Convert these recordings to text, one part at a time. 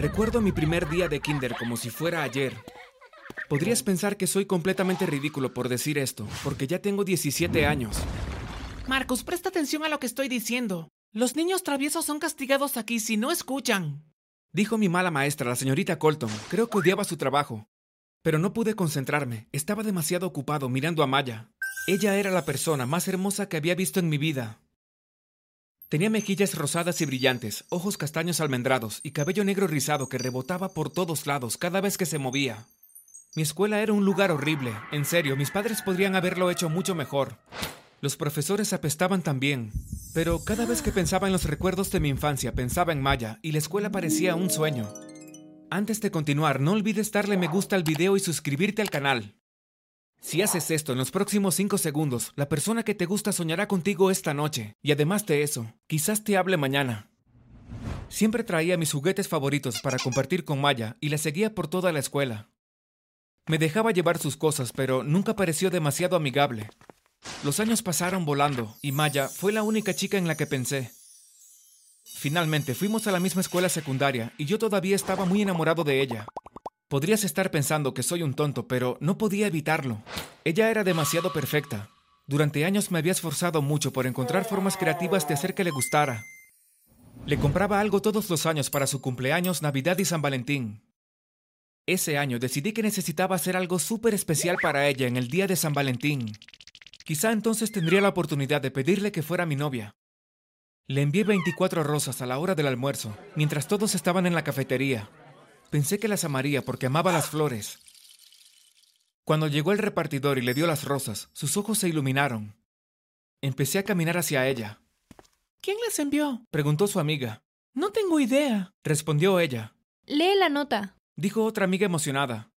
Recuerdo mi primer día de kinder como si fuera ayer. Podrías pensar que soy completamente ridículo por decir esto, porque ya tengo 17 años. Marcus, presta atención a lo que estoy diciendo. Los niños traviesos son castigados aquí si no escuchan. Dijo mi mala maestra, la señorita Colton. Creo que odiaba su trabajo. Pero no pude concentrarme. Estaba demasiado ocupado mirando a Maya. Ella era la persona más hermosa que había visto en mi vida. Tenía mejillas rosadas y brillantes, ojos castaños almendrados y cabello negro rizado que rebotaba por todos lados cada vez que se movía. Mi escuela era un lugar horrible. En serio, mis padres podrían haberlo hecho mucho mejor. Los profesores apestaban también. Pero cada vez que pensaba en los recuerdos de mi infancia, pensaba en Maya y la escuela parecía un sueño. Antes de continuar, no olvides darle me gusta al video y suscribirte al canal. Si haces esto en los próximos 5 segundos, la persona que te gusta soñará contigo esta noche. Y además de eso, quizás te hable mañana. Siempre traía mis juguetes favoritos para compartir con Maya y la seguía por toda la escuela. Me dejaba llevar sus cosas, pero nunca pareció demasiado amigable. Los años pasaron volando y Maya fue la única chica en la que pensé. Finalmente fuimos a la misma escuela secundaria y yo todavía estaba muy enamorado de ella. Podrías estar pensando que soy un tonto, pero no podía evitarlo. Ella era demasiado perfecta. Durante años me había esforzado mucho por encontrar formas creativas de hacer que le gustara. Le compraba algo todos los años para su cumpleaños, Navidad y San Valentín. Ese año decidí que necesitaba hacer algo súper especial para ella en el día de San Valentín. Quizá entonces tendría la oportunidad de pedirle que fuera mi novia. Le envié 24 rosas a la hora del almuerzo, mientras todos estaban en la cafetería. Pensé que las amaría porque amaba las flores. Cuando llegó el repartidor y le dio las rosas, sus ojos se iluminaron. Empecé a caminar hacia ella. ¿Quién las envió? Preguntó su amiga. No tengo idea. Respondió ella. Lee la nota. Dijo otra amiga emocionada.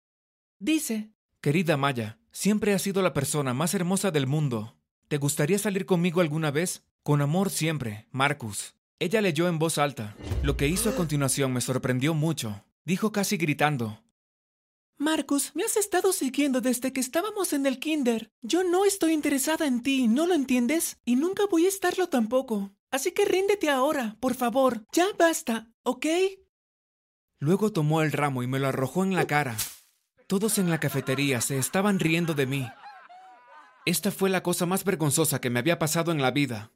Dice, Querida Maya, siempre has sido la persona más hermosa del mundo. ¿Te gustaría salir conmigo alguna vez? Con amor siempre, Marcus. Ella leyó en voz alta. Lo que hizo a continuación me sorprendió mucho. Dijo casi gritando. Marcus, me has estado siguiendo desde que estábamos en el kinder. Yo no estoy interesada en ti, ¿no lo entiendes? Y nunca voy a estarlo tampoco. Así que ríndete ahora, por favor. Ya basta, ¿ok? Luego tomó el ramo y me lo arrojó en la cara. Todos en la cafetería se estaban riendo de mí. Esta fue la cosa más vergonzosa que me había pasado en la vida.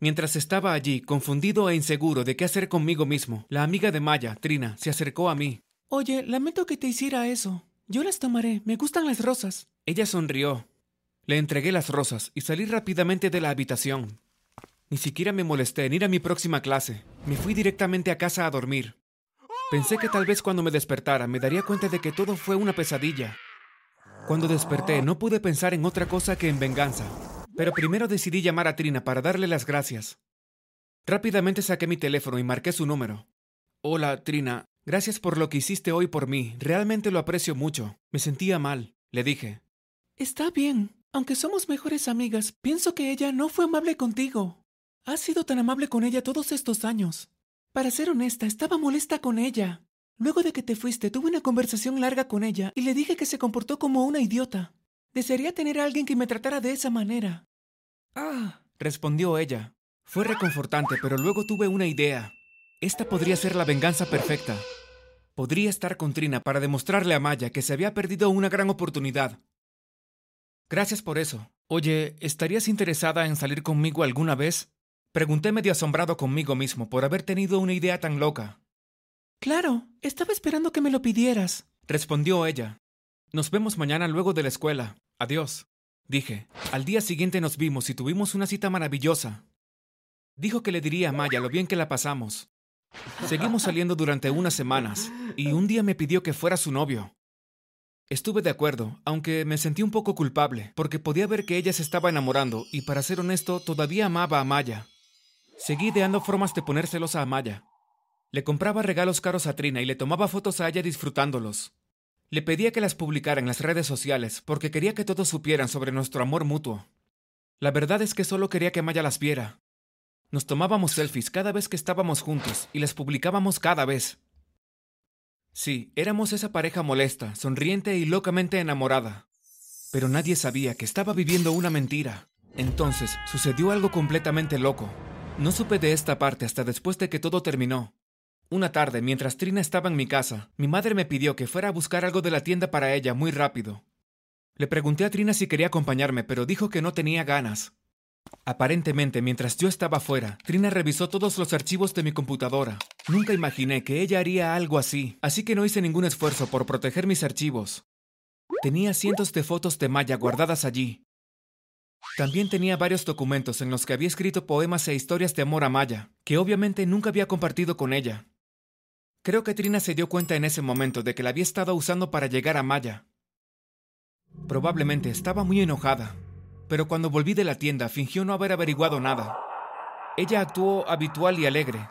Mientras estaba allí, confundido e inseguro de qué hacer conmigo mismo, la amiga de Maya, Trina, se acercó a mí. Oye, lamento que te hiciera eso. Yo las tomaré, me gustan las rosas. Ella sonrió. Le entregué las rosas y salí rápidamente de la habitación. Ni siquiera me molesté en ir a mi próxima clase. Me fui directamente a casa a dormir. Pensé que tal vez cuando me despertara me daría cuenta de que todo fue una pesadilla. Cuando desperté no pude pensar en otra cosa que en venganza. Pero primero decidí llamar a Trina para darle las gracias. Rápidamente saqué mi teléfono y marqué su número. Hola, Trina. Gracias por lo que hiciste hoy por mí. Realmente lo aprecio mucho. Me sentía mal, le dije. Está bien. Aunque somos mejores amigas, pienso que ella no fue amable contigo. Has sido tan amable con ella todos estos años. Para ser honesta, estaba molesta con ella. Luego de que te fuiste, tuve una conversación larga con ella y le dije que se comportó como una idiota. Desearía tener a alguien que me tratara de esa manera. Ah, respondió ella. Fue reconfortante, pero luego tuve una idea. Esta podría ser la venganza perfecta. Podría estar con Trina para demostrarle a Maya que se había perdido una gran oportunidad. Gracias por eso. Oye, ¿estarías interesada en salir conmigo alguna vez? Pregunté medio asombrado conmigo mismo por haber tenido una idea tan loca. Claro, estaba esperando que me lo pidieras. Respondió ella. Nos vemos mañana luego de la escuela. Adiós. Dije. Al día siguiente nos vimos y tuvimos una cita maravillosa. Dijo que le diría a Maya lo bien que la pasamos. Seguimos saliendo durante unas semanas, y un día me pidió que fuera su novio. Estuve de acuerdo, aunque me sentí un poco culpable, porque podía ver que ella se estaba enamorando, y para ser honesto, todavía amaba a Maya. Seguí ideando formas de poner celosa a Maya. Le compraba regalos caros a Trina y le tomaba fotos a ella disfrutándolos. Le pedía que las publicara en las redes sociales porque quería que todos supieran sobre nuestro amor mutuo. La verdad es que solo quería que Maya las viera. Nos tomábamos selfies cada vez que estábamos juntos y las publicábamos cada vez. Sí, éramos esa pareja molesta, sonriente y locamente enamorada. Pero nadie sabía que estaba viviendo una mentira. Entonces sucedió algo completamente loco. No supe de esta parte hasta después de que todo terminó. Una tarde, mientras Trina estaba en mi casa, mi madre me pidió que fuera a buscar algo de la tienda para ella muy rápido. Le pregunté a Trina si quería acompañarme, pero dijo que no tenía ganas. Aparentemente, mientras yo estaba fuera, Trina revisó todos los archivos de mi computadora. Nunca imaginé que ella haría algo así, así que no hice ningún esfuerzo por proteger mis archivos. Tenía cientos de fotos de Maya guardadas allí. También tenía varios documentos en los que había escrito poemas e historias de amor a Maya, que obviamente nunca había compartido con ella. Creo que Trina se dio cuenta en ese momento de que la había estado usando para llegar a Maya. Probablemente estaba muy enojada, pero cuando volví de la tienda fingió no haber averiguado nada. Ella actuó habitual y alegre.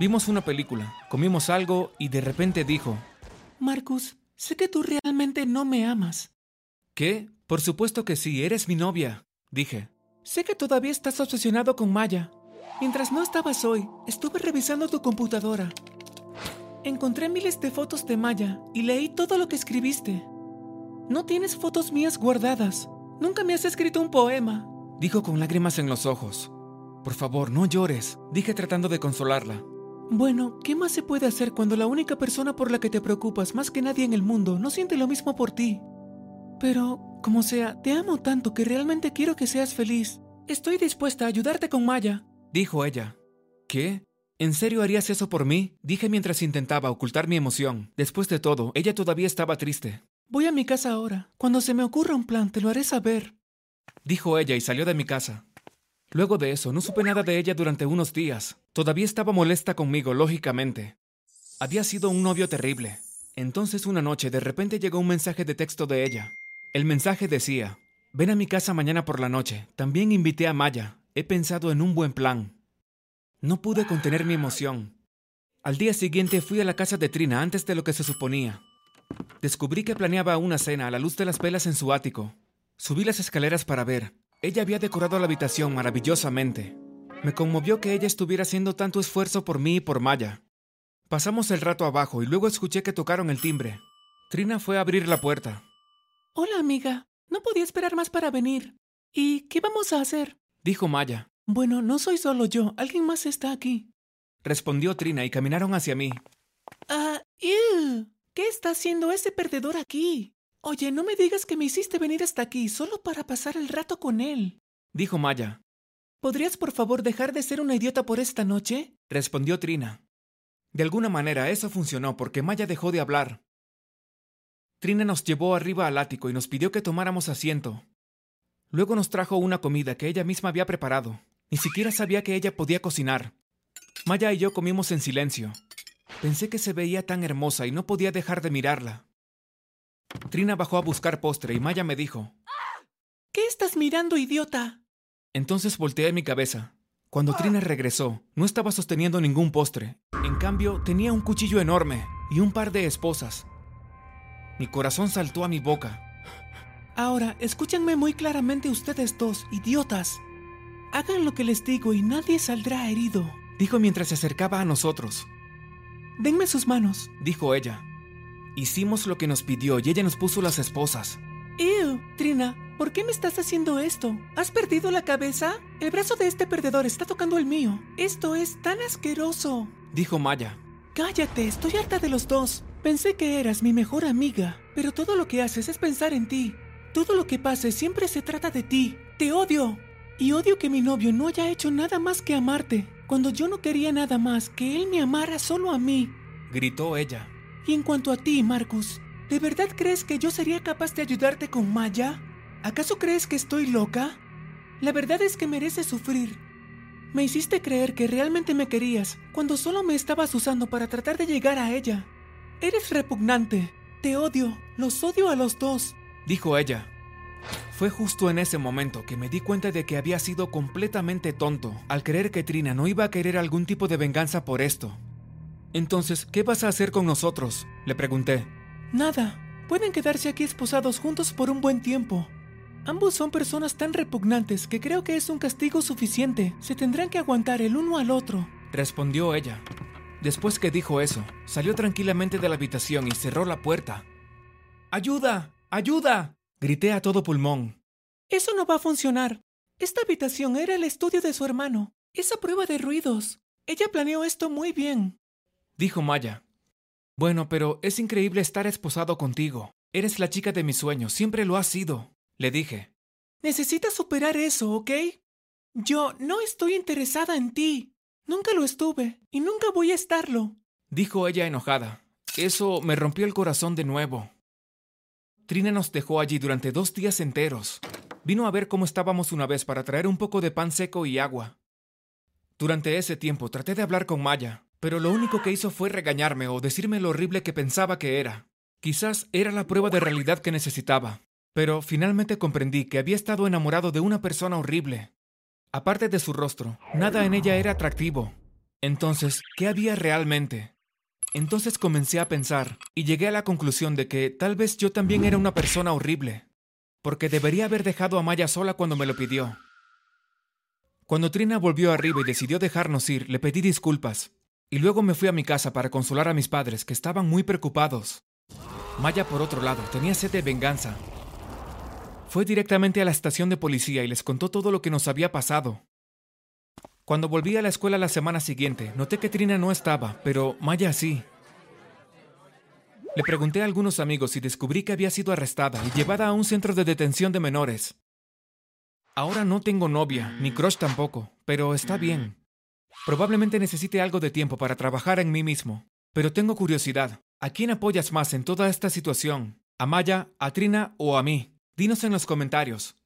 Vimos una película, comimos algo y de repente dijo, Marcus, sé que tú realmente no me amas. ¿Qué? Por supuesto que sí, eres mi novia, dije. Sé que todavía estás obsesionado con Maya, Mientras no estabas hoy, estuve revisando tu computadora. Encontré miles de fotos de Maya y leí todo lo que escribiste. No tienes fotos mías guardadas. Nunca me has escrito un poema. Dijo con lágrimas en los ojos. Por favor, no llores, dije tratando de consolarla. Bueno, ¿qué más se puede hacer cuando la única persona por la que te preocupas más que nadie en el mundo no siente lo mismo por ti? Pero, como sea, te amo tanto que realmente quiero que seas feliz. Estoy dispuesta a ayudarte con Maya dijo ella. ¿Qué? ¿En serio harías eso por mí? Dije mientras intentaba ocultar mi emoción. Después de todo, ella todavía estaba triste. Voy a mi casa ahora. Cuando se me ocurra un plan, te lo haré saber. Dijo ella y salió de mi casa. Luego de eso, no supe nada de ella durante unos días. Todavía estaba molesta conmigo, lógicamente. Había sido un novio terrible. Entonces una noche de repente llegó un mensaje de texto de ella. El mensaje decía, ven a mi casa mañana por la noche. También invité a Maya. He pensado en un buen plan. No pude contener mi emoción. Al día siguiente fui a la casa de Trina antes de lo que se suponía. Descubrí que planeaba una cena a la luz de las velas en su ático. Subí las escaleras para ver. Ella había decorado la habitación maravillosamente. Me conmovió que ella estuviera haciendo tanto esfuerzo por mí y por Maya. Pasamos el rato abajo y luego escuché que tocaron el timbre. Trina fue a abrir la puerta. Hola, amiga. No podía esperar más para venir. ¿Y qué vamos a hacer? Dijo Maya. Bueno, no soy solo yo, alguien más está aquí. Respondió Trina y caminaron hacia mí. Ah, ew. ¿Qué está haciendo ese perdedor aquí? Oye, no me digas que me hiciste venir hasta aquí solo para pasar el rato con él. Dijo Maya. ¿Podrías por favor dejar de ser una idiota por esta noche? Respondió Trina. De alguna manera eso funcionó porque Maya dejó de hablar. Trina nos llevó arriba al ático y nos pidió que tomáramos asiento. Luego nos trajo una comida que ella misma había preparado. Ni siquiera sabía que ella podía cocinar. Maya y yo comimos en silencio. Pensé que se veía tan hermosa y no podía dejar de mirarla. Trina bajó a buscar postre y Maya me dijo, ¿Qué estás mirando, idiota? Entonces volteé mi cabeza. Cuando Trina regresó, no estaba sosteniendo ningún postre. En cambio, tenía un cuchillo enorme y un par de esposas. Mi corazón saltó a mi boca. Ahora, escúchenme muy claramente ustedes dos, idiotas. Hagan lo que les digo y nadie saldrá herido, dijo mientras se acercaba a nosotros. Denme sus manos, dijo ella. Hicimos lo que nos pidió y ella nos puso las esposas. Ew, Trina, ¿por qué me estás haciendo esto? ¿Has perdido la cabeza? El brazo de este perdedor está tocando el mío. Esto es tan asqueroso, dijo Maya. Cállate, estoy harta de los dos. Pensé que eras mi mejor amiga, pero todo lo que haces es pensar en ti. Todo lo que pase siempre se trata de ti. Te odio. Y odio que mi novio no haya hecho nada más que amarte, cuando yo no quería nada más que él me amara solo a mí. Gritó ella. Y en cuanto a ti, Marcus, ¿de verdad crees que yo sería capaz de ayudarte con Maya? ¿Acaso crees que estoy loca? La verdad es que mereces sufrir. Me hiciste creer que realmente me querías cuando solo me estabas usando para tratar de llegar a ella. Eres repugnante. Te odio. Los odio a los dos dijo ella. Fue justo en ese momento que me di cuenta de que había sido completamente tonto al creer que Trina no iba a querer algún tipo de venganza por esto. Entonces, ¿qué vas a hacer con nosotros? Le pregunté. Nada. Pueden quedarse aquí esposados juntos por un buen tiempo. Ambos son personas tan repugnantes que creo que es un castigo suficiente. Se tendrán que aguantar el uno al otro. Respondió ella. Después que dijo eso, salió tranquilamente de la habitación y cerró la puerta. ¡Ayuda! ¡Ayuda! Grité a todo pulmón. Eso no va a funcionar. Esta habitación era el estudio de su hermano. Esa prueba de ruidos. Ella planeó esto muy bien, dijo Maya. Bueno, pero es increíble estar esposado contigo. Eres la chica de mis sueños, siempre lo has sido, le dije. Necesitas superar eso, ¿ok? Yo no estoy interesada en ti. Nunca lo estuve y nunca voy a estarlo, dijo ella enojada. Eso me rompió el corazón de nuevo. Trina nos dejó allí durante dos días enteros. Vino a ver cómo estábamos una vez para traer un poco de pan seco y agua. Durante ese tiempo traté de hablar con Maya, pero lo único que hizo fue regañarme o decirme lo horrible que pensaba que era. Quizás era la prueba de realidad que necesitaba, pero finalmente comprendí que había estado enamorado de una persona horrible. Aparte de su rostro, nada en ella era atractivo. Entonces, ¿qué había realmente? Entonces comencé a pensar y llegué a la conclusión de que tal vez yo también era una persona horrible, porque debería haber dejado a Maya sola cuando me lo pidió. Cuando Trina volvió arriba y decidió dejarnos ir, le pedí disculpas, y luego me fui a mi casa para consolar a mis padres, que estaban muy preocupados. Maya, por otro lado, tenía sed de venganza. Fue directamente a la estación de policía y les contó todo lo que nos había pasado. Cuando volví a la escuela la semana siguiente, noté que Trina no estaba, pero Maya sí. Le pregunté a algunos amigos y descubrí que había sido arrestada y llevada a un centro de detención de menores. Ahora no tengo novia, ni crush tampoco, pero está bien. Probablemente necesite algo de tiempo para trabajar en mí mismo, pero tengo curiosidad. ¿A quién apoyas más en toda esta situación? ¿A Maya, a Trina o a mí? Dinos en los comentarios.